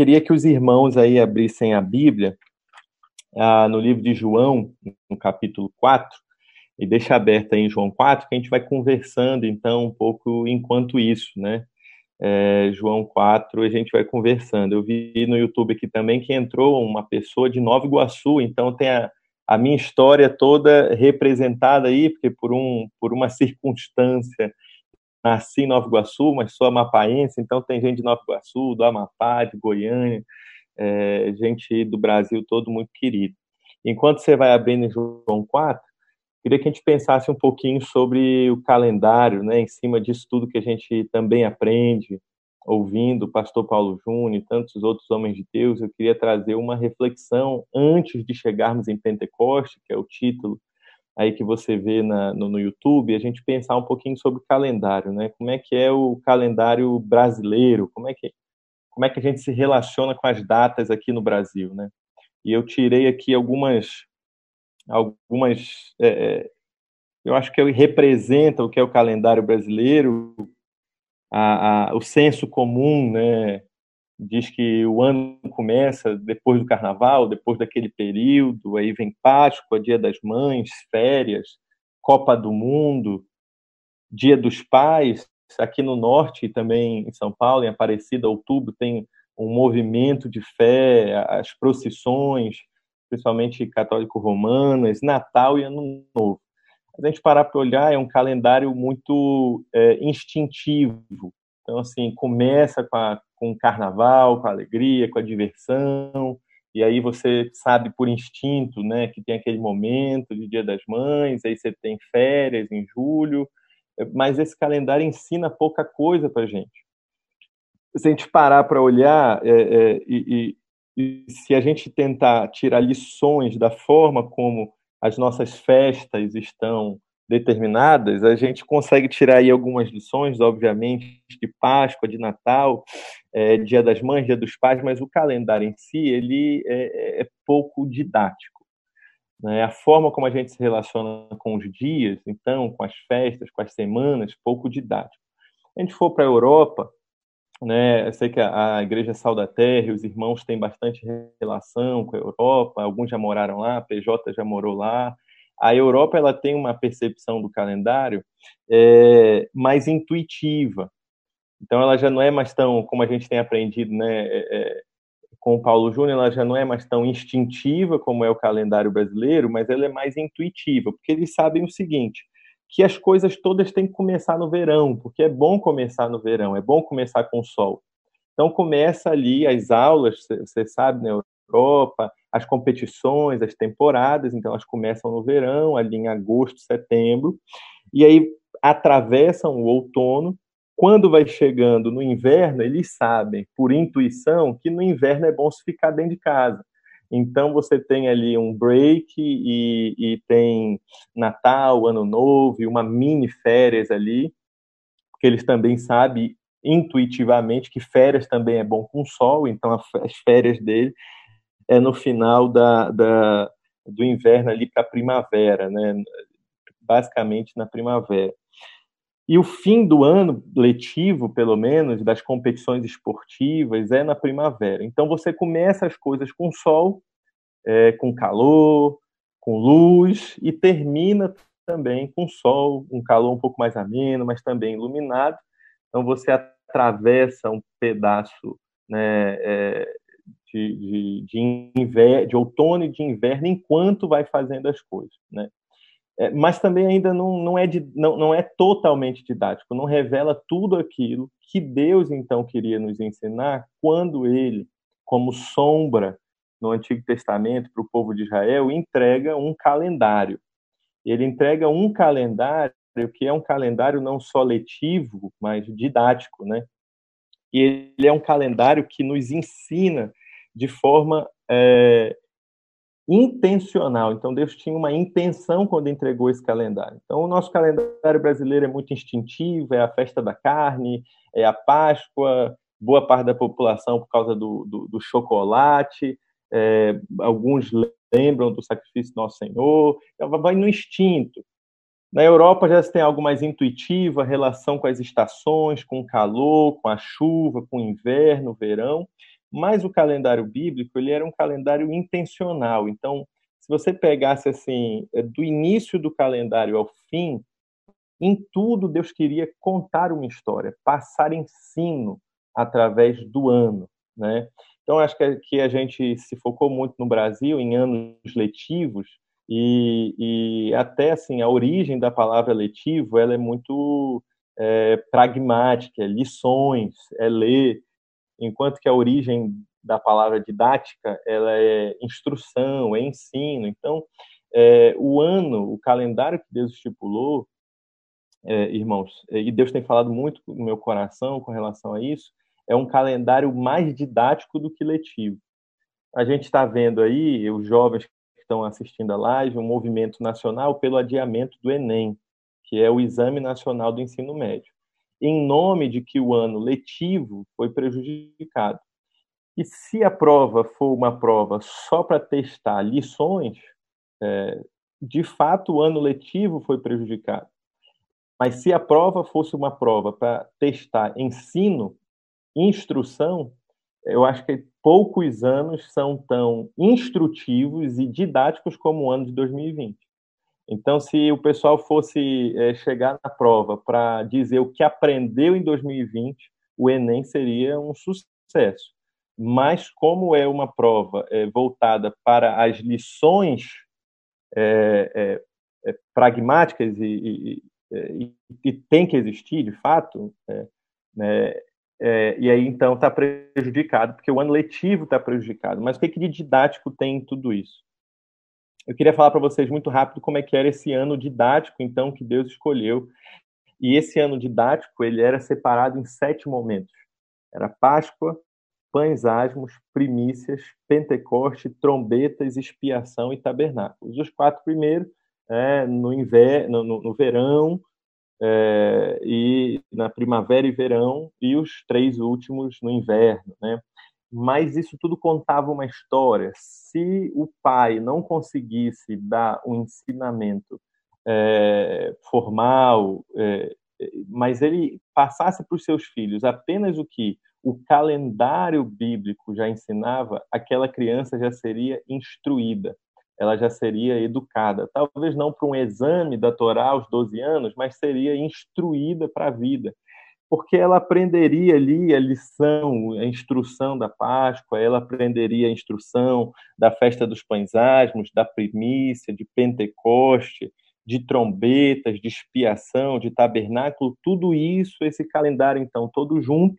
queria que os irmãos aí abrissem a Bíblia ah, no livro de João, no capítulo 4, e deixa aberta aí em João 4, que a gente vai conversando então um pouco enquanto isso, né? É, João 4, a gente vai conversando. Eu vi no YouTube aqui também que entrou uma pessoa de Nova Iguaçu, então tem a, a minha história toda representada aí, porque por, um, por uma circunstância nasci em Nova Iguaçu, mas sou amapaense, então tem gente de Nova Iguaçu, do Amapá, de Goiânia, é, gente do Brasil todo muito querido. Enquanto você vai abrindo em João 4, queria que a gente pensasse um pouquinho sobre o calendário, né, em cima disso tudo que a gente também aprende, ouvindo o pastor Paulo Júnior e tantos outros homens de Deus, eu queria trazer uma reflexão antes de chegarmos em Pentecoste, que é o título aí que você vê na, no, no, YouTube, a gente pensar um pouquinho sobre calendário, né? Como é que é o calendário brasileiro? Como é que como é que a gente se relaciona com as datas aqui no Brasil, né? E eu tirei aqui algumas algumas é, é eu acho que representa o que é o calendário brasileiro, a, a, o senso comum, né? Diz que o ano começa depois do carnaval, depois daquele período, aí vem Páscoa, Dia das Mães, férias, Copa do Mundo, Dia dos Pais. Aqui no norte e também em São Paulo, em Aparecida, outubro, tem um movimento de fé, as procissões, principalmente católico-romanas, Natal e Ano Novo. A gente parar para olhar, é um calendário muito é, instintivo. Então, assim, começa com a com o carnaval, com a alegria, com a diversão, e aí você sabe por instinto, né, que tem aquele momento de Dia das Mães, aí você tem férias em julho, mas esse calendário ensina pouca coisa para gente. Se a gente parar para olhar é, é, e, e, e se a gente tentar tirar lições da forma como as nossas festas estão determinadas, a gente consegue tirar aí algumas lições, obviamente, de Páscoa, de Natal, é, Dia das Mães, Dia dos Pais, mas o calendário em si ele é, é pouco didático. Né? A forma como a gente se relaciona com os dias, então, com as festas, com as semanas, pouco didático. A gente for para a Europa, né, eu sei que a, a Igreja Sal da Terra, os irmãos têm bastante relação com a Europa, alguns já moraram lá, PJ já morou lá, a Europa ela tem uma percepção do calendário é, mais intuitiva. Então ela já não é mais tão, como a gente tem aprendido, né, é, é, com o Paulo Júnior, ela já não é mais tão instintiva como é o calendário brasileiro, mas ela é mais intuitiva, porque eles sabem o seguinte, que as coisas todas têm que começar no verão, porque é bom começar no verão, é bom começar com o sol. Então começa ali as aulas, você sabe, na Europa, as competições, as temporadas, então elas começam no verão, ali em agosto, setembro, e aí atravessam o outono. Quando vai chegando no inverno, eles sabem, por intuição, que no inverno é bom se ficar dentro de casa. Então você tem ali um break e, e tem Natal, Ano Novo e uma mini férias ali, porque eles também sabem intuitivamente que férias também é bom com sol, então as férias dele é no final da, da do inverno ali para a primavera, né? basicamente na primavera. E o fim do ano letivo, pelo menos, das competições esportivas, é na primavera. Então você começa as coisas com sol, é, com calor, com luz, e termina também com sol, um calor um pouco mais ameno, mas também iluminado. Então você atravessa um pedaço né, é, de, de, de, de outono e de inverno enquanto vai fazendo as coisas, né? É, mas também ainda não, não, é de, não, não é totalmente didático, não revela tudo aquilo que Deus então queria nos ensinar quando Ele, como sombra no Antigo Testamento para o povo de Israel, entrega um calendário. Ele entrega um calendário que é um calendário não só letivo, mas didático, né? E ele é um calendário que nos ensina de forma é, intencional. Então, Deus tinha uma intenção quando entregou esse calendário. Então, o nosso calendário brasileiro é muito instintivo, é a festa da carne, é a Páscoa, boa parte da população por causa do, do, do chocolate, é, alguns lembram do sacrifício do Nosso Senhor, então, vai no instinto. Na Europa já se tem algo mais intuitivo, a relação com as estações, com o calor, com a chuva, com o inverno, o verão. Mas o calendário bíblico ele era um calendário intencional. Então, se você pegasse assim é, do início do calendário ao fim, em tudo Deus queria contar uma história, passar ensino através do ano, né? Então acho que a gente se focou muito no Brasil em anos letivos e, e até assim a origem da palavra letivo ela é muito é, pragmática, é lições, é ler, enquanto que a origem da palavra didática ela é instrução, é ensino. Então, é, o ano, o calendário que Deus estipulou, é, irmãos, e Deus tem falado muito no meu coração com relação a isso, é um calendário mais didático do que letivo. A gente está vendo aí, os jovens que estão assistindo a live, um movimento nacional pelo adiamento do Enem que é o Exame Nacional do Ensino Médio, em nome de que o ano letivo foi prejudicado. E se a prova for uma prova só para testar lições, é, de fato o ano letivo foi prejudicado. Mas se a prova fosse uma prova para testar ensino, instrução, eu acho que poucos anos são tão instrutivos e didáticos como o ano de 2020. Então, se o pessoal fosse é, chegar na prova para dizer o que aprendeu em 2020, o Enem seria um sucesso. Mas, como é uma prova é, voltada para as lições é, pragmáticas e, e, e, tem que existir, de fato, né, e aí então está prejudicado, porque o ano letivo está prejudicado. Mas o que, que de didático tem em tudo isso? Eu queria falar para vocês muito rápido como é que era esse ano didático, então, que Deus escolheu. E esse ano didático, ele era separado em sete momentos. Era Páscoa, pães asmos, primícias, Pentecoste, trombetas, expiação e tabernáculos. Os quatro primeiros é, no, inverno, no, no verão, é, e na primavera e verão, e os três últimos no inverno. Né? Mas isso tudo contava uma história. Se o pai não conseguisse dar um ensinamento é, formal, é, mas ele passasse para os seus filhos apenas o que o calendário bíblico já ensinava, aquela criança já seria instruída, ela já seria educada. Talvez não para um exame da Torá aos 12 anos, mas seria instruída para a vida porque ela aprenderia ali a lição, a instrução da Páscoa, ela aprenderia a instrução da festa dos pães asmos, da primícia, de Pentecoste, de trombetas, de expiação, de tabernáculo, tudo isso, esse calendário, então, todo junto,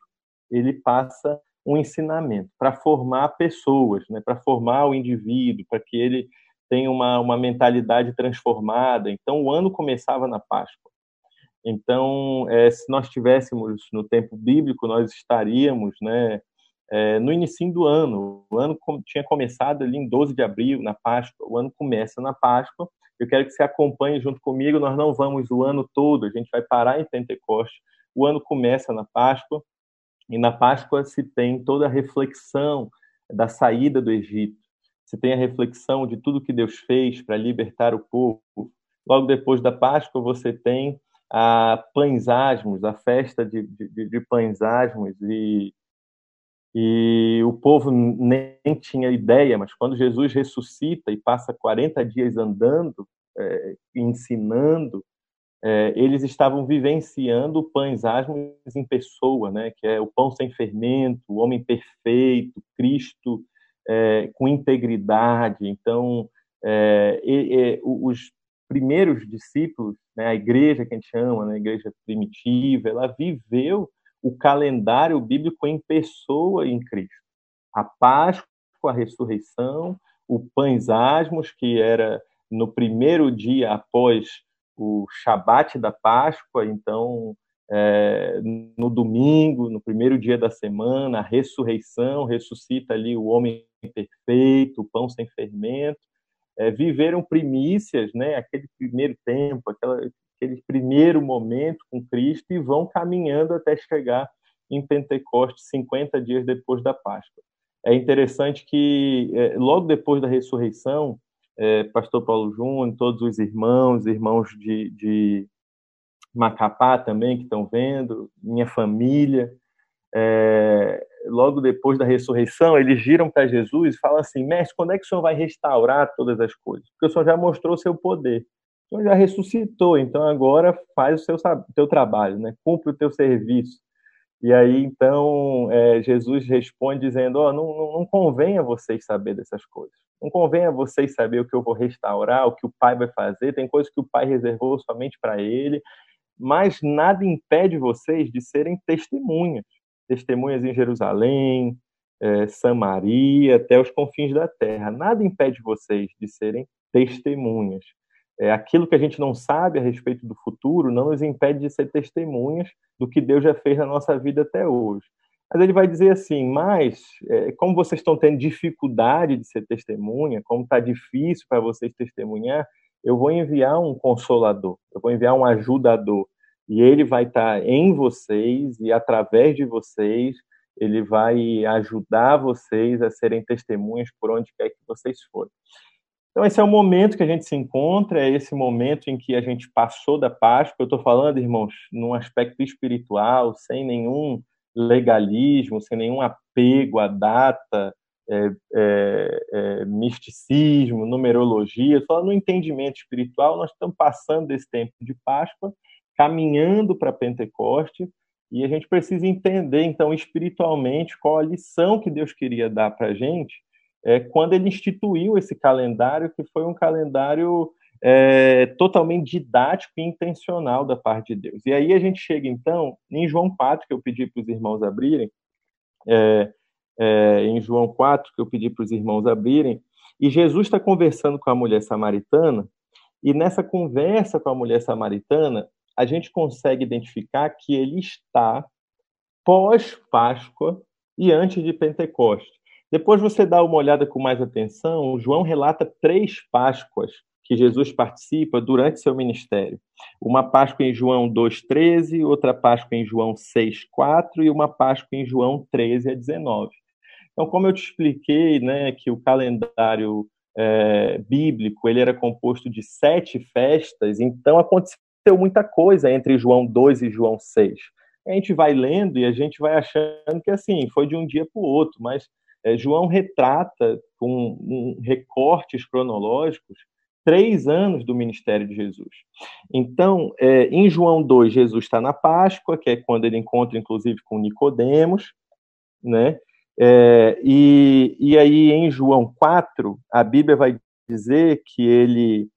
ele passa um ensinamento para formar pessoas, né, para formar o indivíduo, para que ele tenha uma, uma mentalidade transformada. Então, o ano começava na Páscoa. Então, é, se nós estivéssemos no tempo bíblico, nós estaríamos né, é, no início do ano. O ano tinha começado ali em 12 de abril, na Páscoa. O ano começa na Páscoa. Eu quero que você acompanhe junto comigo. Nós não vamos o ano todo, a gente vai parar em Pentecoste. O ano começa na Páscoa. E na Páscoa se tem toda a reflexão da saída do Egito. Se tem a reflexão de tudo que Deus fez para libertar o povo. Logo depois da Páscoa, você tem a pães asmos, a festa de, de, de pães asmos, e, e o povo nem tinha ideia, mas quando Jesus ressuscita e passa 40 dias andando, é, ensinando, é, eles estavam vivenciando pães asmos em pessoa, né, que é o pão sem fermento, o homem perfeito, Cristo é, com integridade. Então, é, os primeiros discípulos, né, a igreja que a gente chama, né, a igreja primitiva, ela viveu o calendário bíblico em pessoa em Cristo. A Páscoa, a ressurreição, o pães asmos, que era no primeiro dia após o Shabat da Páscoa, então é, no domingo, no primeiro dia da semana, a ressurreição ressuscita ali o homem perfeito, o pão sem fermento, é, viveram primícias, né, aquele primeiro tempo, aquela, aquele primeiro momento com Cristo e vão caminhando até chegar em Pentecostes, 50 dias depois da Páscoa. É interessante que, é, logo depois da ressurreição, é, Pastor Paulo Júnior, todos os irmãos, irmãos de, de Macapá também que estão vendo, minha família, é, logo depois da ressurreição, eles giram para Jesus e falam assim: Mestre, quando é que o Senhor vai restaurar todas as coisas? Porque o Senhor já mostrou seu poder. O Senhor já ressuscitou, então agora faz o seu teu trabalho, né? cumpre o teu serviço. E aí, então, é, Jesus responde dizendo: oh, não, não convém a vocês saber dessas coisas. Não convém a vocês saber o que eu vou restaurar, o que o Pai vai fazer. Tem coisas que o Pai reservou somente para Ele. Mas nada impede vocês de serem testemunhas testemunhas em Jerusalém, é, Samaria, até os confins da terra. Nada impede vocês de serem testemunhas. É, aquilo que a gente não sabe a respeito do futuro não nos impede de ser testemunhas do que Deus já fez na nossa vida até hoje. Mas ele vai dizer assim: mas, é, como vocês estão tendo dificuldade de ser testemunha, como está difícil para vocês testemunhar, eu vou enviar um consolador, eu vou enviar um ajudador. E ele vai estar tá em vocês e através de vocês, ele vai ajudar vocês a serem testemunhas por onde quer que vocês forem. Então, esse é o momento que a gente se encontra, é esse momento em que a gente passou da Páscoa. Eu estou falando, irmãos, num aspecto espiritual, sem nenhum legalismo, sem nenhum apego à data, é, é, é, misticismo, numerologia, só no entendimento espiritual, nós estamos passando desse tempo de Páscoa, caminhando para Pentecoste, e a gente precisa entender, então, espiritualmente, qual a lição que Deus queria dar para a gente é, quando ele instituiu esse calendário, que foi um calendário é, totalmente didático e intencional da parte de Deus. E aí a gente chega, então, em João 4, que eu pedi para os irmãos abrirem, é, é, em João 4, que eu pedi para os irmãos abrirem, e Jesus está conversando com a mulher samaritana, e nessa conversa com a mulher samaritana, a gente consegue identificar que ele está pós-Páscoa e antes de Pentecostes. Depois você dá uma olhada com mais atenção, João relata três Páscoas que Jesus participa durante seu ministério. Uma Páscoa em João 2,13, outra Páscoa em João 6,4 e uma Páscoa em João 13 a 19. Então, como eu te expliquei, né, que o calendário é, bíblico ele era composto de sete festas, então aconteceu muita coisa entre João 2 e João 6. A gente vai lendo e a gente vai achando que assim foi de um dia para o outro, mas é, João retrata com um, recortes cronológicos três anos do ministério de Jesus. Então, é, em João 2, Jesus está na Páscoa, que é quando ele encontra, inclusive, com Nicodemos, né? É, e, e aí, em João 4, a Bíblia vai dizer que ele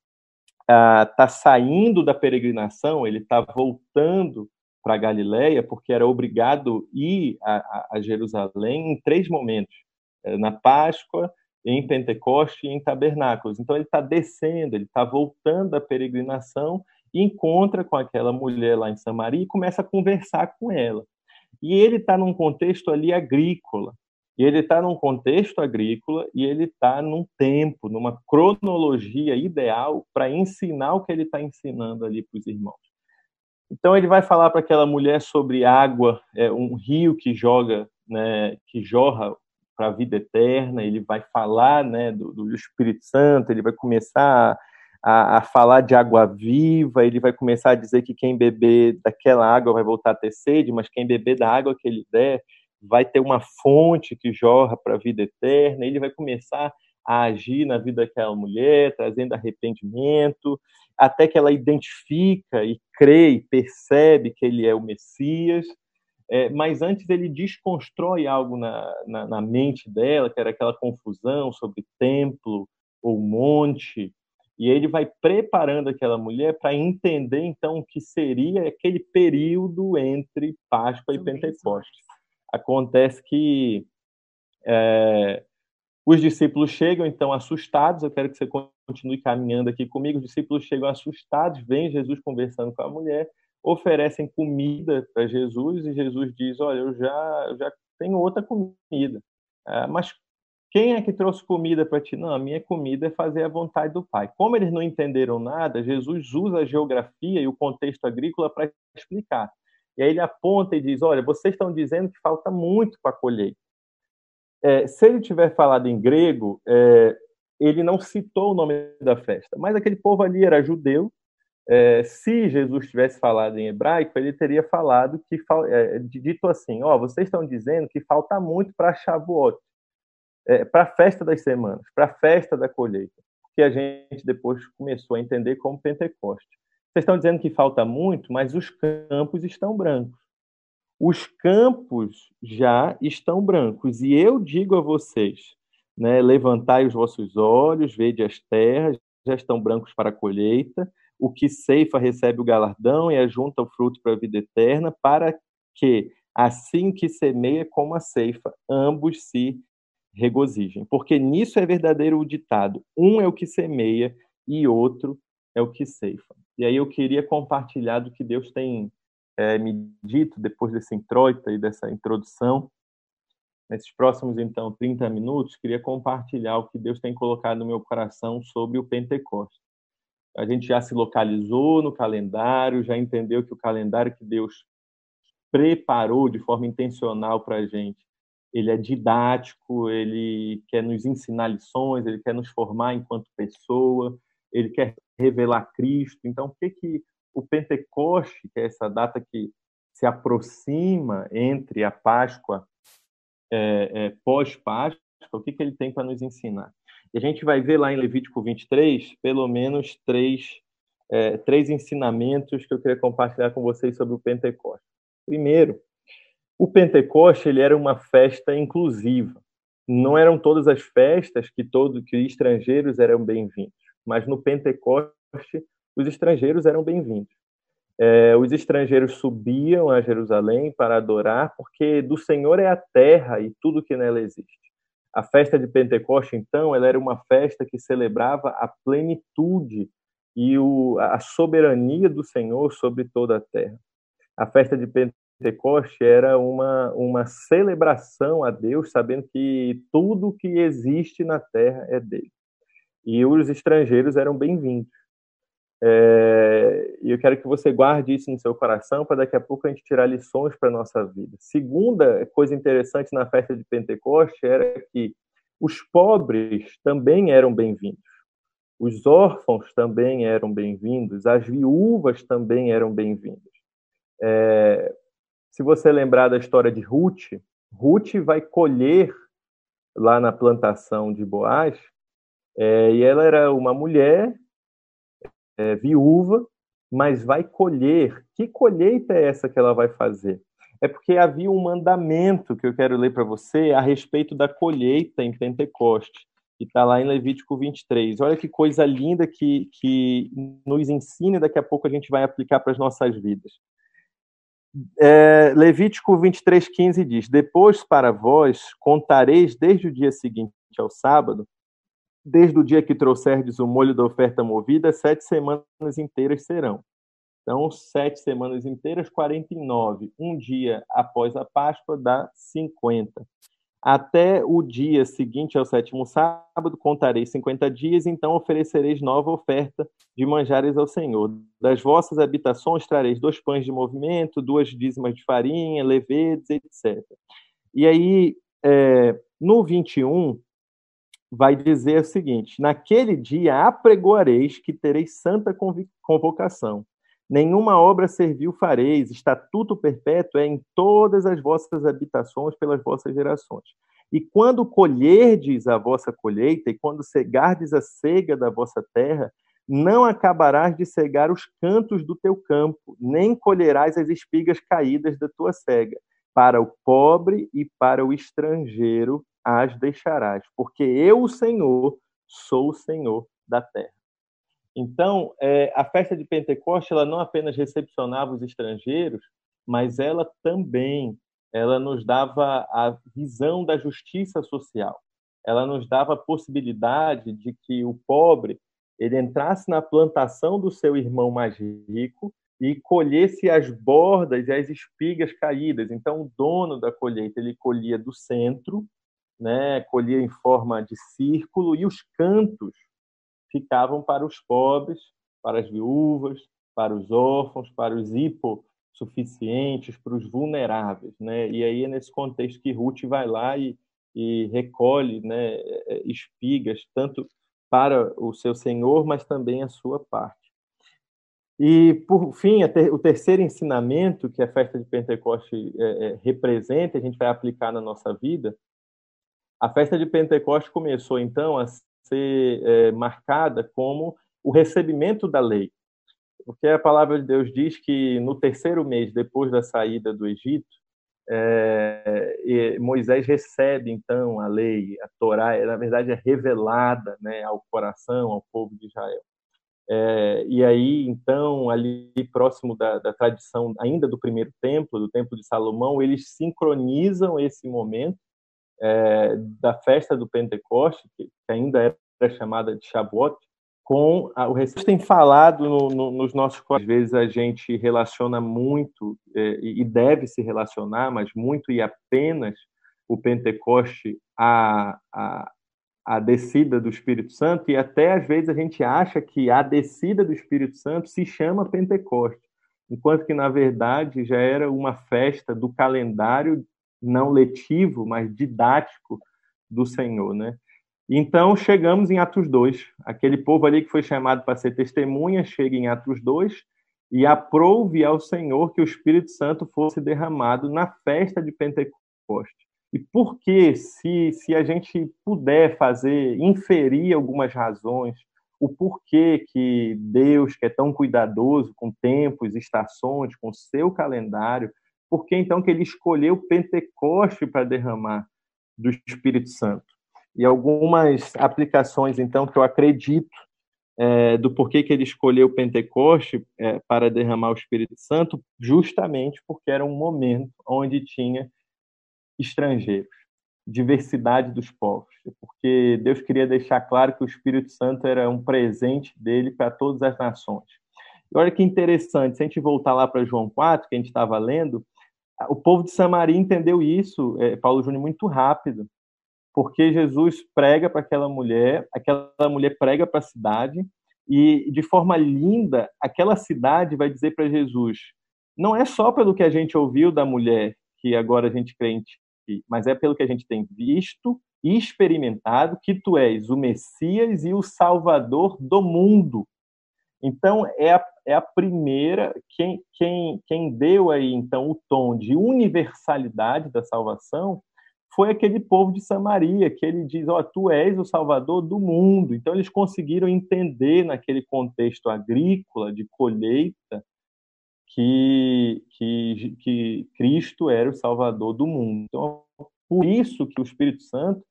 está ah, saindo da peregrinação, ele está voltando para Galiléia, porque era obrigado ir a, a, a Jerusalém em três momentos: é, na Páscoa, em Pentecoste e em Tabernáculos. Então ele está descendo, ele está voltando da peregrinação e encontra com aquela mulher lá em Samaria e começa a conversar com ela. E ele está num contexto ali agrícola. E ele está num contexto agrícola e ele está num tempo, numa cronologia ideal para ensinar o que ele está ensinando ali para os irmãos. Então ele vai falar para aquela mulher sobre água, é, um rio que joga, né, que jorra para a vida eterna. Ele vai falar, né, do, do Espírito Santo. Ele vai começar a, a, falar de água viva. Ele vai começar a dizer que quem beber daquela água vai voltar a ter sede, mas quem beber da água que ele der vai ter uma fonte que jorra para a vida eterna, ele vai começar a agir na vida daquela mulher, trazendo arrependimento, até que ela identifica e crê e percebe que ele é o Messias. É, mas antes ele desconstrói algo na, na, na, mente dela, que era aquela confusão sobre templo ou monte, e ele vai preparando aquela mulher para entender então o que seria aquele período entre Páscoa e Pentecostes acontece que é, os discípulos chegam então assustados. Eu quero que você continue caminhando aqui comigo. Os discípulos chegam assustados, vêm Jesus conversando com a mulher, oferecem comida para Jesus e Jesus diz: Olha, eu já, eu já tenho outra comida, é, mas quem é que trouxe comida para ti? Não, a minha comida é fazer a vontade do Pai. Como eles não entenderam nada, Jesus usa a geografia e o contexto agrícola para explicar. E aí ele aponta e diz: Olha, vocês estão dizendo que falta muito para a colheita. É, se ele tiver falado em grego, é, ele não citou o nome da festa, mas aquele povo ali era judeu, é, se Jesus tivesse falado em hebraico, ele teria falado que é, dito assim: ó, oh, vocês estão dizendo que falta muito para Shavuot, é, para a festa das semanas, para a festa da colheita, que a gente depois começou a entender como Pentecoste. Vocês estão dizendo que falta muito, mas os campos estão brancos. Os campos já estão brancos. E eu digo a vocês: né, levantai os vossos olhos, vede as terras, já estão brancos para a colheita. O que ceifa recebe o galardão e ajunta o fruto para a vida eterna, para que, assim que semeia como a ceifa, ambos se regozijem. Porque nisso é verdadeiro o ditado: um é o que semeia e outro é o que ceifa. E aí eu queria compartilhar do que Deus tem é, me dito depois desse introito e dessa introdução. Nesses próximos, então, 30 minutos, queria compartilhar o que Deus tem colocado no meu coração sobre o Pentecostes. A gente já se localizou no calendário, já entendeu que o calendário que Deus preparou de forma intencional para a gente, ele é didático, ele quer nos ensinar lições, ele quer nos formar enquanto pessoa, ele quer revelar Cristo. Então, o que que o Pentecoste, que é essa data que se aproxima entre a Páscoa é, é, pós-Páscoa, o que, que ele tem para nos ensinar? E a gente vai ver lá em Levítico 23, pelo menos três, é, três ensinamentos que eu queria compartilhar com vocês sobre o Pentecoste. Primeiro, o Pentecoste ele era uma festa inclusiva. Não eram todas as festas que todos que estrangeiros eram bem-vindos mas no Pentecoste os estrangeiros eram bem-vindos. É, os estrangeiros subiam a Jerusalém para adorar, porque do Senhor é a terra e tudo que nela existe. A festa de Pentecoste, então, ela era uma festa que celebrava a plenitude e o, a soberania do Senhor sobre toda a terra. A festa de Pentecoste era uma, uma celebração a Deus, sabendo que tudo que existe na terra é dele e os estrangeiros eram bem-vindos. É, e eu quero que você guarde isso no seu coração para daqui a pouco a gente tirar lições para a nossa vida. Segunda coisa interessante na festa de Pentecoste era que os pobres também eram bem-vindos. Os órfãos também eram bem-vindos, as viúvas também eram bem-vindas. É, se você lembrar da história de Ruth, Ruth vai colher lá na plantação de Boaz é, e ela era uma mulher é, viúva, mas vai colher. Que colheita é essa que ela vai fazer? É porque havia um mandamento que eu quero ler para você a respeito da colheita em Pentecoste, que está lá em Levítico 23. Olha que coisa linda que, que nos ensina, daqui a pouco a gente vai aplicar para as nossas vidas. É, Levítico 23, 15 diz: Depois para vós contareis desde o dia seguinte ao sábado Desde o dia que trouxerdes o molho da oferta movida, sete semanas inteiras serão. Então, sete semanas inteiras, 49. Um dia após a Páscoa dá 50. Até o dia seguinte ao sétimo sábado, contarei 50 dias, então oferecereis nova oferta de manjares ao Senhor. Das vossas habitações trareis dois pães de movimento, duas dízimas de farinha, levedes, etc. E aí, é, no 21, vai dizer o seguinte: Naquele dia apregoareis que tereis santa convocação. Nenhuma obra servil fareis, estatuto perpétuo é em todas as vossas habitações pelas vossas gerações. E quando colherdes a vossa colheita, e quando cegardes a cega da vossa terra, não acabarás de cegar os cantos do teu campo, nem colherás as espigas caídas da tua cega. Para o pobre e para o estrangeiro as deixarás, porque eu, o Senhor, sou o Senhor da terra. Então, é, a festa de Pentecoste ela não apenas recepcionava os estrangeiros, mas ela também ela nos dava a visão da justiça social. Ela nos dava a possibilidade de que o pobre ele entrasse na plantação do seu irmão mais rico e colhesse as bordas e as espigas caídas. Então, o dono da colheita ele colhia do centro né, colhia em forma de círculo e os cantos ficavam para os pobres, para as viúvas, para os órfãos, para os hipossuficientes, para os vulneráveis, né? E aí é nesse contexto que Ruth vai lá e, e recolhe, né, espigas tanto para o seu senhor, mas também a sua parte. E, por fim, o terceiro ensinamento que a festa de Pentecoste é, é, representa, a gente vai aplicar na nossa vida, a festa de Pentecoste começou, então, a ser é, marcada como o recebimento da lei. Porque a palavra de Deus diz que no terceiro mês depois da saída do Egito, é, Moisés recebe então a lei, a Torá, na verdade é revelada né, ao coração, ao povo de Israel. É, e aí, então, ali próximo da, da, tradição ainda do primeiro templo, do templo de Salomão, eles sincronizam esse momento é, da festa do Pentecoste, que, ainda era chamada de Shavuot, com a, o Recife tem falado no, no, nos nossos às vezes a gente relaciona muito é, e deve se relacionar, mas muito e apenas o Pentecoste a, a, a descida do Espírito Santo e até às vezes a gente acha que a descida do Espírito Santo se chama Pentecoste, enquanto que na verdade já era uma festa do calendário não letivo, mas didático do Senhor, né? Então, chegamos em Atos 2. Aquele povo ali que foi chamado para ser testemunha chega em Atos 2 e aprove ao Senhor que o Espírito Santo fosse derramado na festa de Pentecoste. E por que, se, se a gente puder fazer, inferir algumas razões, o porquê que Deus, que é tão cuidadoso com tempos, estações, com seu calendário, por que então que ele escolheu Pentecoste para derramar do Espírito Santo? e algumas aplicações, então, que eu acredito é, do porquê que ele escolheu Pentecoste é, para derramar o Espírito Santo, justamente porque era um momento onde tinha estrangeiros, diversidade dos povos, porque Deus queria deixar claro que o Espírito Santo era um presente dele para todas as nações. E olha que interessante, se a gente voltar lá para João 4, que a gente estava lendo, o povo de Samaria entendeu isso, é, Paulo Júnior, muito rápido porque Jesus prega para aquela mulher, aquela mulher prega para a cidade, e de forma linda, aquela cidade vai dizer para Jesus: não é só pelo que a gente ouviu da mulher que agora a gente crente, mas é pelo que a gente tem visto e experimentado que tu és o Messias e o Salvador do mundo. Então é a, é a primeira quem, quem, quem deu aí então o tom de universalidade da salvação foi aquele povo de Samaria, que ele diz: Ó, oh, tu és o salvador do mundo. Então, eles conseguiram entender, naquele contexto agrícola, de colheita, que, que, que Cristo era o salvador do mundo. Então, por isso que o Espírito Santo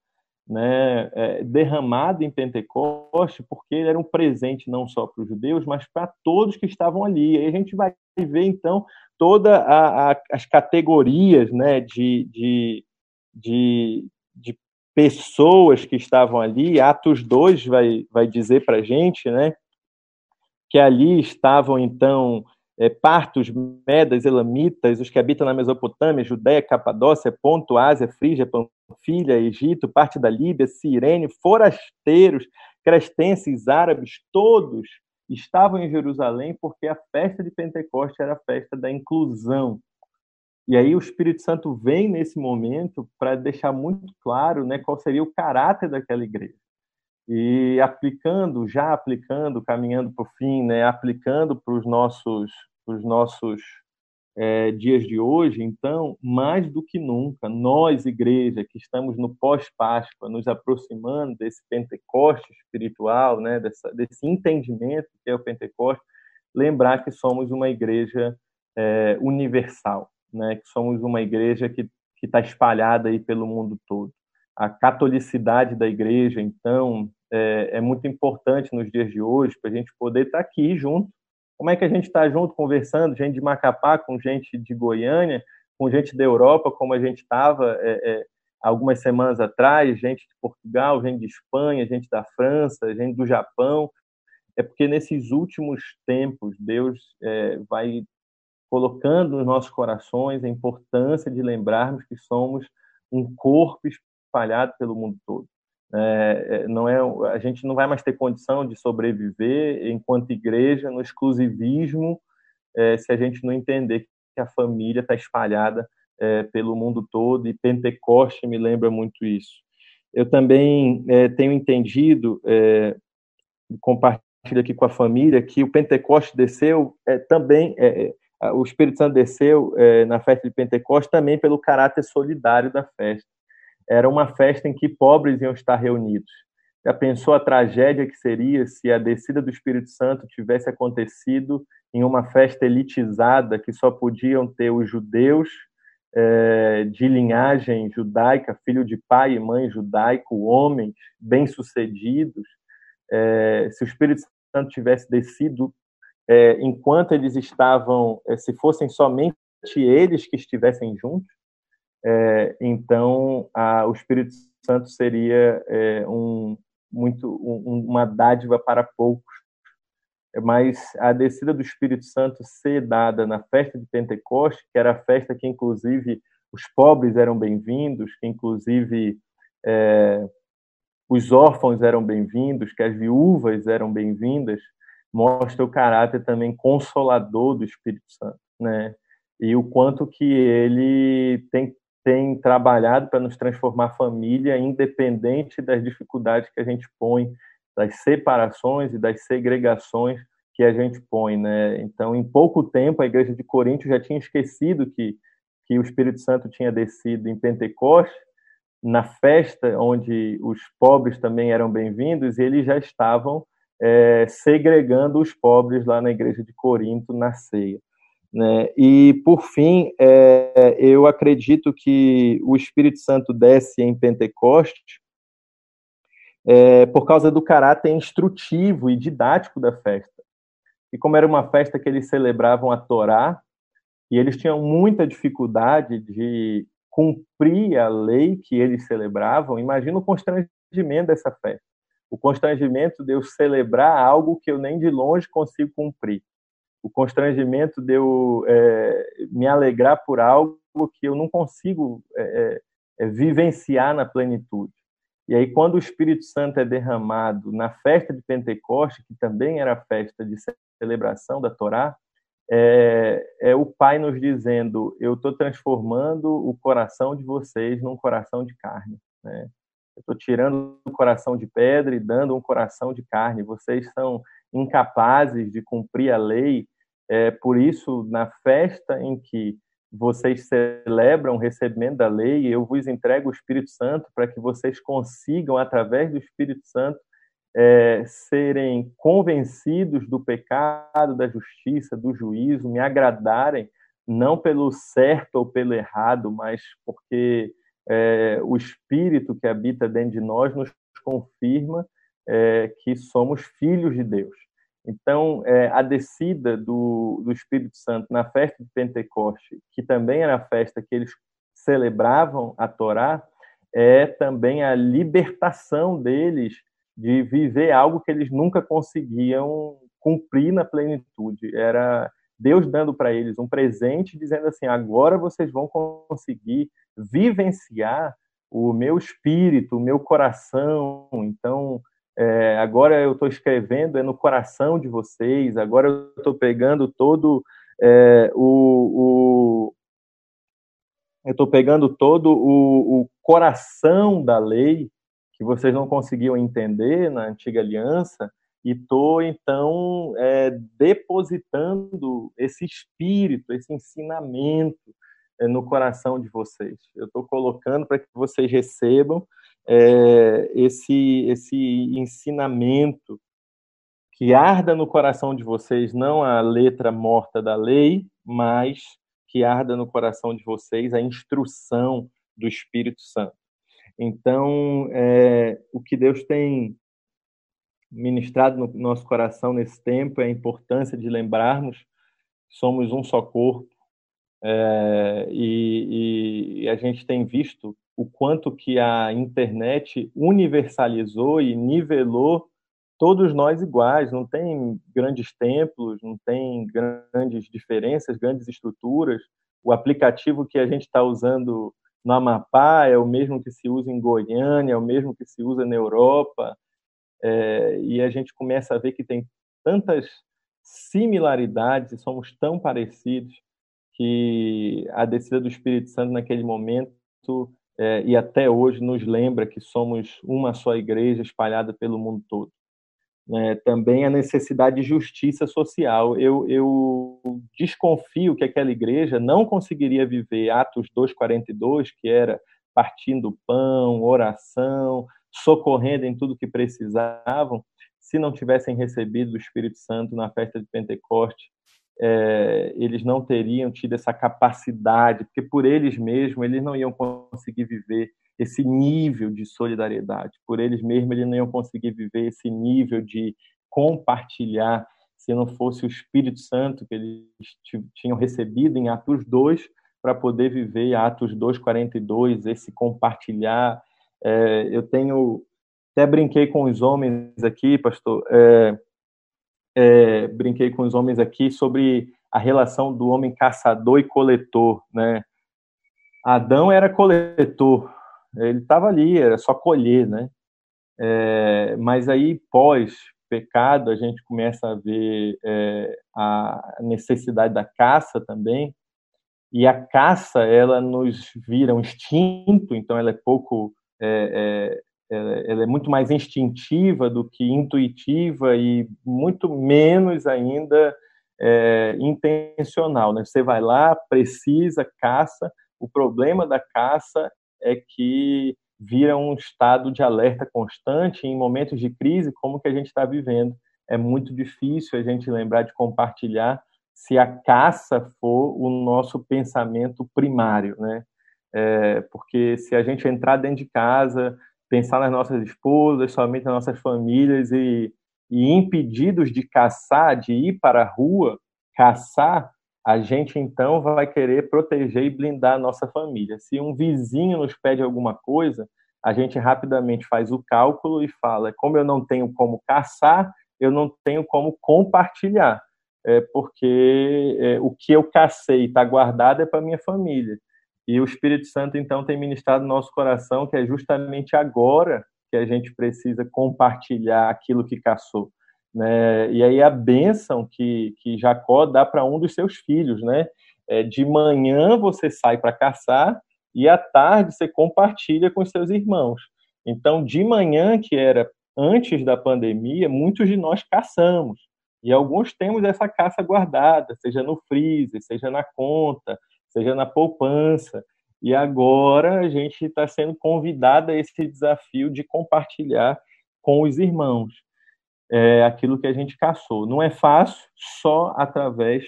né, é, derramado em Pentecoste, porque ele era um presente não só para os judeus, mas para todos que estavam ali. E a gente vai ver, então, todas as categorias né, de, de de, de pessoas que estavam ali. Atos 2 vai, vai dizer para a gente né, que ali estavam, então, é, partos, medas, elamitas, os que habitam na Mesopotâmia, Judéia, Capadócia, Ponto, Ásia, Frígia, Panfilha, Egito, parte da Líbia, Cirene, forasteiros, crestenses, árabes, todos estavam em Jerusalém porque a festa de Pentecoste era a festa da inclusão, e aí o Espírito Santo vem nesse momento para deixar muito claro né, qual seria o caráter daquela igreja. E aplicando, já aplicando, caminhando para o fim, né, aplicando para os nossos, pros nossos é, dias de hoje, então, mais do que nunca, nós, igreja, que estamos no pós-Páscoa, nos aproximando desse Pentecoste espiritual, né, dessa, desse entendimento que é o Pentecoste, lembrar que somos uma igreja é, universal né, que somos uma igreja que está espalhada aí pelo mundo todo. A catolicidade da igreja, então, é, é muito importante nos dias de hoje para a gente poder estar tá aqui junto. Como é que a gente está junto, conversando, gente de Macapá com gente de Goiânia, com gente da Europa, como a gente estava é, é, algumas semanas atrás, gente de Portugal, gente de Espanha, gente da França, gente do Japão. É porque nesses últimos tempos Deus é, vai colocando nos nossos corações a importância de lembrarmos que somos um corpo espalhado pelo mundo todo. É, é, não é, a gente não vai mais ter condição de sobreviver enquanto igreja no exclusivismo é, se a gente não entender que a família está espalhada é, pelo mundo todo e Pentecoste me lembra muito isso. Eu também é, tenho entendido, é, compartilhando aqui com a família que o Pentecoste desceu é, também, o Espírito Santo desceu na festa de Pentecoste também pelo caráter solidário da festa. Era uma festa em que pobres iam estar reunidos. Já pensou a tragédia que seria se a descida do Espírito Santo tivesse acontecido em uma festa elitizada que só podiam ter os judeus é, de linhagem judaica, filho de pai e mãe judaico, homens bem-sucedidos, é, se o Espírito Santo tivesse descido é, enquanto eles estavam, se fossem somente eles que estivessem juntos, é, então a, o Espírito Santo seria é, um, muito um, uma dádiva para poucos mas a descida do Espírito Santo ser dada na festa de Pentecoste, que era a festa que, inclusive, os pobres eram bem-vindos, que, inclusive, é, os órfãos eram bem-vindos, que as viúvas eram bem-vindas, mostra o caráter também consolador do Espírito Santo, né? E o quanto que ele tem, tem trabalhado para nos transformar família, independente das dificuldades que a gente põe das separações e das segregações que a gente põe, né? Então, em pouco tempo, a igreja de Corinto já tinha esquecido que que o Espírito Santo tinha descido em Pentecoste, na festa onde os pobres também eram bem-vindos, e eles já estavam é, segregando os pobres lá na igreja de Corinto na ceia. Né? E, por fim, é, eu acredito que o Espírito Santo desce em Pentecoste é, por causa do caráter instrutivo e didático da festa. E como era uma festa que eles celebravam a Torá, e eles tinham muita dificuldade de cumprir a lei que eles celebravam, imagina o constrangimento dessa festa. O constrangimento de eu celebrar algo que eu nem de longe consigo cumprir. O constrangimento de eu é, me alegrar por algo que eu não consigo é, é, vivenciar na plenitude. E aí, quando o Espírito Santo é derramado na festa de Pentecoste, que também era a festa de celebração da Torá, é, é o Pai nos dizendo: Eu estou transformando o coração de vocês num coração de carne. Né? Eu estou tirando o coração de pedra e dando um coração de carne. Vocês são incapazes de cumprir a lei. É, por isso, na festa em que vocês celebram o recebimento da lei, eu vos entrego o Espírito Santo para que vocês consigam, através do Espírito Santo, é, serem convencidos do pecado, da justiça, do juízo, me agradarem, não pelo certo ou pelo errado, mas porque é, o Espírito que habita dentro de nós nos confirma é, que somos filhos de Deus. Então, é, a descida do, do Espírito Santo na festa de Pentecoste, que também era a festa que eles celebravam a Torá, é também a libertação deles de viver algo que eles nunca conseguiam cumprir na plenitude. Era Deus dando para eles um presente, dizendo assim: agora vocês vão conseguir vivenciar o meu espírito, o meu coração. Então, é, agora eu estou escrevendo é no coração de vocês, agora eu estou pegando todo é, o, o, eu estou pegando todo o, o, coração da lei que vocês não conseguiam entender na antiga aliança e estou então é, depositando esse espírito, esse ensinamento é, no coração de vocês. Eu estou colocando para que vocês recebam é, esse, esse ensinamento que arda no coração de vocês, não a letra morta da lei, mas que arda no coração de vocês a instrução do Espírito Santo. Então, é, o que Deus tem ministrado no nosso coração nesse tempo é a importância de lembrarmos que somos um só corpo é, e, e, a gente tem visto o quanto que a internet universalizou e nivelou todos nós iguais, não tem grandes templos, não tem grandes diferenças, grandes estruturas. O aplicativo que a gente está usando no Amapá é o mesmo que se usa em Goiânia, é o mesmo que se usa na Europa, é, e a gente começa a ver que tem tantas similaridades e somos tão parecidos que a descida do Espírito Santo naquele momento é, e até hoje nos lembra que somos uma só igreja espalhada pelo mundo todo. né, também a necessidade de justiça social. Eu, eu desconfio que aquela igreja não conseguiria viver Atos 2,42, que era partindo pão, oração, socorrendo em tudo que precisavam, se não tivessem recebido o Espírito Santo na festa de Pentecoste, é, eles não teriam tido essa capacidade, porque por eles mesmos eles não iam conseguir viver esse nível de solidariedade. Por eles mesmos, eles não iam conseguir viver esse nível de compartilhar se não fosse o Espírito Santo que eles tinham recebido em Atos 2 para poder viver Atos 2:42, esse compartilhar. É, eu tenho até brinquei com os homens aqui, pastor. É, é, brinquei com os homens aqui sobre a relação do homem caçador e coletor, né? Adão era coletor, ele estava ali, era só colher, né? É, mas aí, pós pecado, a gente começa a ver é, a necessidade da caça também, e a caça, ela nos vira um instinto, então ela é pouco, é, é ela é muito mais instintiva do que intuitiva e muito menos ainda é, intencional. Né? Você vai lá, precisa, caça. O problema da caça é que vira um estado de alerta constante em momentos de crise como que a gente está vivendo. É muito difícil a gente lembrar de compartilhar se a caça for o nosso pensamento primário, né? É, porque se a gente entrar dentro de casa, pensar nas nossas esposas, somente nas nossas famílias e, e impedidos de caçar, de ir para a rua, caçar, a gente então vai querer proteger e blindar a nossa família. Se um vizinho nos pede alguma coisa, a gente rapidamente faz o cálculo e fala: como eu não tenho como caçar, eu não tenho como compartilhar, é porque é, o que eu cacei está guardado é para minha família. E o Espírito Santo então tem ministrado no nosso coração que é justamente agora que a gente precisa compartilhar aquilo que caçou. Né? E aí a bênção que, que Jacó dá para um dos seus filhos, né? É, de manhã você sai para caçar e à tarde você compartilha com seus irmãos. Então, de manhã, que era antes da pandemia, muitos de nós caçamos. E alguns temos essa caça guardada, seja no freezer, seja na conta, seja na poupança. E agora a gente está sendo convidado a esse desafio de compartilhar com os irmãos é, aquilo que a gente caçou. Não é fácil, só através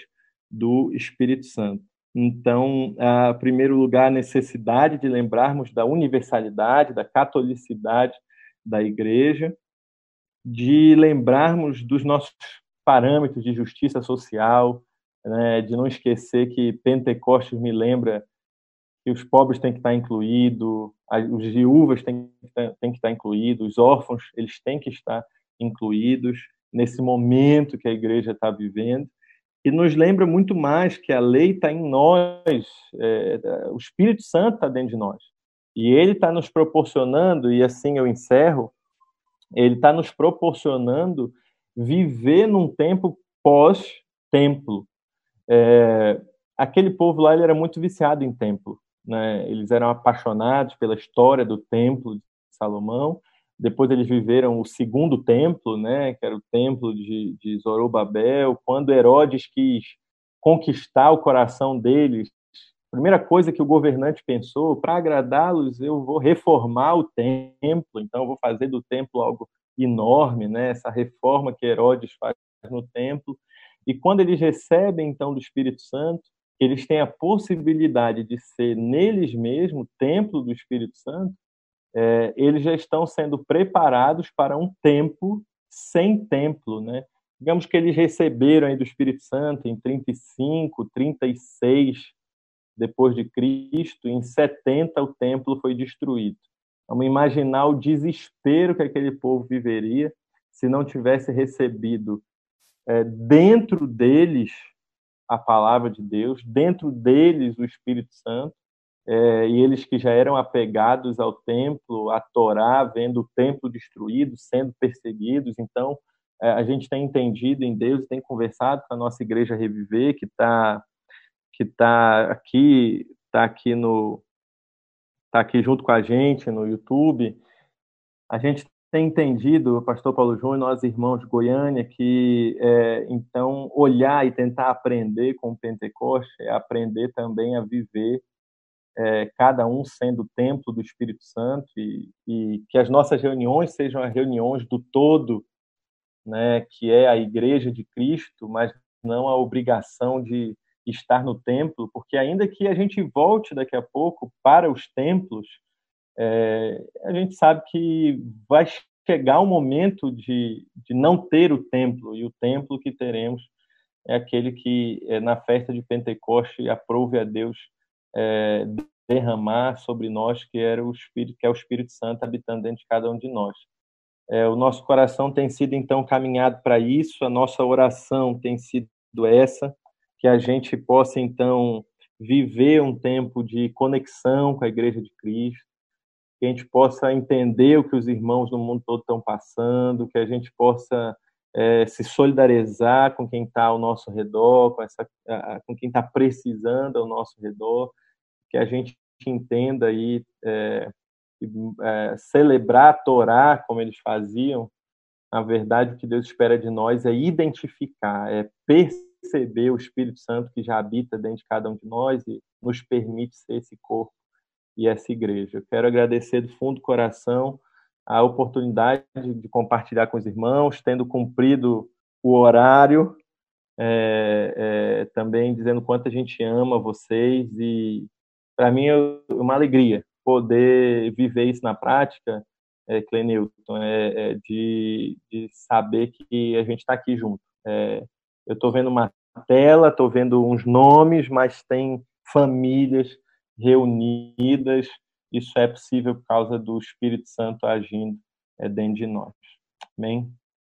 do Espírito Santo. Então, em primeiro lugar, a necessidade de lembrarmos da universalidade, da catolicidade da igreja, de lembrarmos dos nossos parâmetros de justiça social, né, de não esquecer que Pentecostes me lembra que os pobres têm que estar incluídos, os viúvas têm, têm que estar incluídos, os órfãos eles têm que estar incluídos nesse momento que a igreja está vivendo. E nos lembra muito mais que a lei está em nós, é, o Espírito Santo está dentro de nós. E ele está nos proporcionando, e assim eu encerro, ele está nos proporcionando viver num tempo pós-templo. É, aquele povo lá ele era muito viciado em templo. Né? Eles eram apaixonados pela história do templo de Salomão, depois eles viveram o segundo templo, né, que era o templo de, de Zorobabel. Quando Herodes quis conquistar o coração deles, a primeira coisa que o governante pensou, para agradá-los, eu vou reformar o templo, então eu vou fazer do templo algo enorme, né, essa reforma que Herodes faz no templo. E quando eles recebem, então, do Espírito Santo, eles têm a possibilidade de ser neles mesmos templo do Espírito Santo, é, eles já estão sendo preparados para um tempo sem templo, né? Digamos que eles receberam aí do Espírito Santo em 35, 36 depois de Cristo, em 70 o templo foi destruído. Vamos imaginar o desespero que aquele povo viveria se não tivesse recebido é, dentro deles a palavra de Deus, dentro deles o Espírito Santo, é, e eles que já eram apegados ao templo, a Torá, vendo o templo destruído, sendo perseguidos. Então, é, a gente tem entendido em Deus, tem conversado com a nossa igreja Reviver, que está que tá aqui, tá aqui no tá aqui junto com a gente no YouTube. A gente tem entendido, pastor Paulo Júnior, nós irmãos de Goiânia, que é, então olhar e tentar aprender com o Pentecoste é aprender também a viver é, cada um sendo o templo do Espírito Santo e, e, que as nossas reuniões sejam as reuniões do todo, né, que é a Igreja de Cristo, mas não a obrigação de estar no templo, porque ainda que a gente volte daqui a pouco para os templos, é, a gente sabe que vai chegar o momento de, de não ter o templo, e o templo que teremos é aquele que é, na festa de Pentecoste aprove a Deus é, derramar sobre nós, que era o Espírito, que é o Espírito Santo habitando dentro de cada um de nós. É, o nosso coração tem sido então caminhado para isso, a nossa oração tem sido essa, que a gente possa então viver um tempo de conexão com a Igreja de Cristo, que a gente possa entender o que os irmãos no mundo todo estão passando, que a gente possa é, se solidarizar com quem está ao nosso redor, com, essa, com quem está precisando ao nosso redor, que a gente entenda aí é, é, celebrar Torá como eles faziam, na verdade o que Deus espera de nós é identificar, é perceber o Espírito Santo que já habita dentro de cada um de nós e nos permite ser esse corpo e essa igreja. Eu quero agradecer do fundo do coração a oportunidade de compartilhar com os irmãos, tendo cumprido o horário, é, é, também dizendo quanto a gente ama vocês e para mim é uma alegria poder viver isso na prática, é, Clenilton, é, é de, de, saber que a gente está aqui junto. É, eu estou vendo uma tela, estou vendo uns nomes, mas tem famílias reunidas. Isso é possível por causa do Espírito Santo agindo é, dentro de nós. Amém?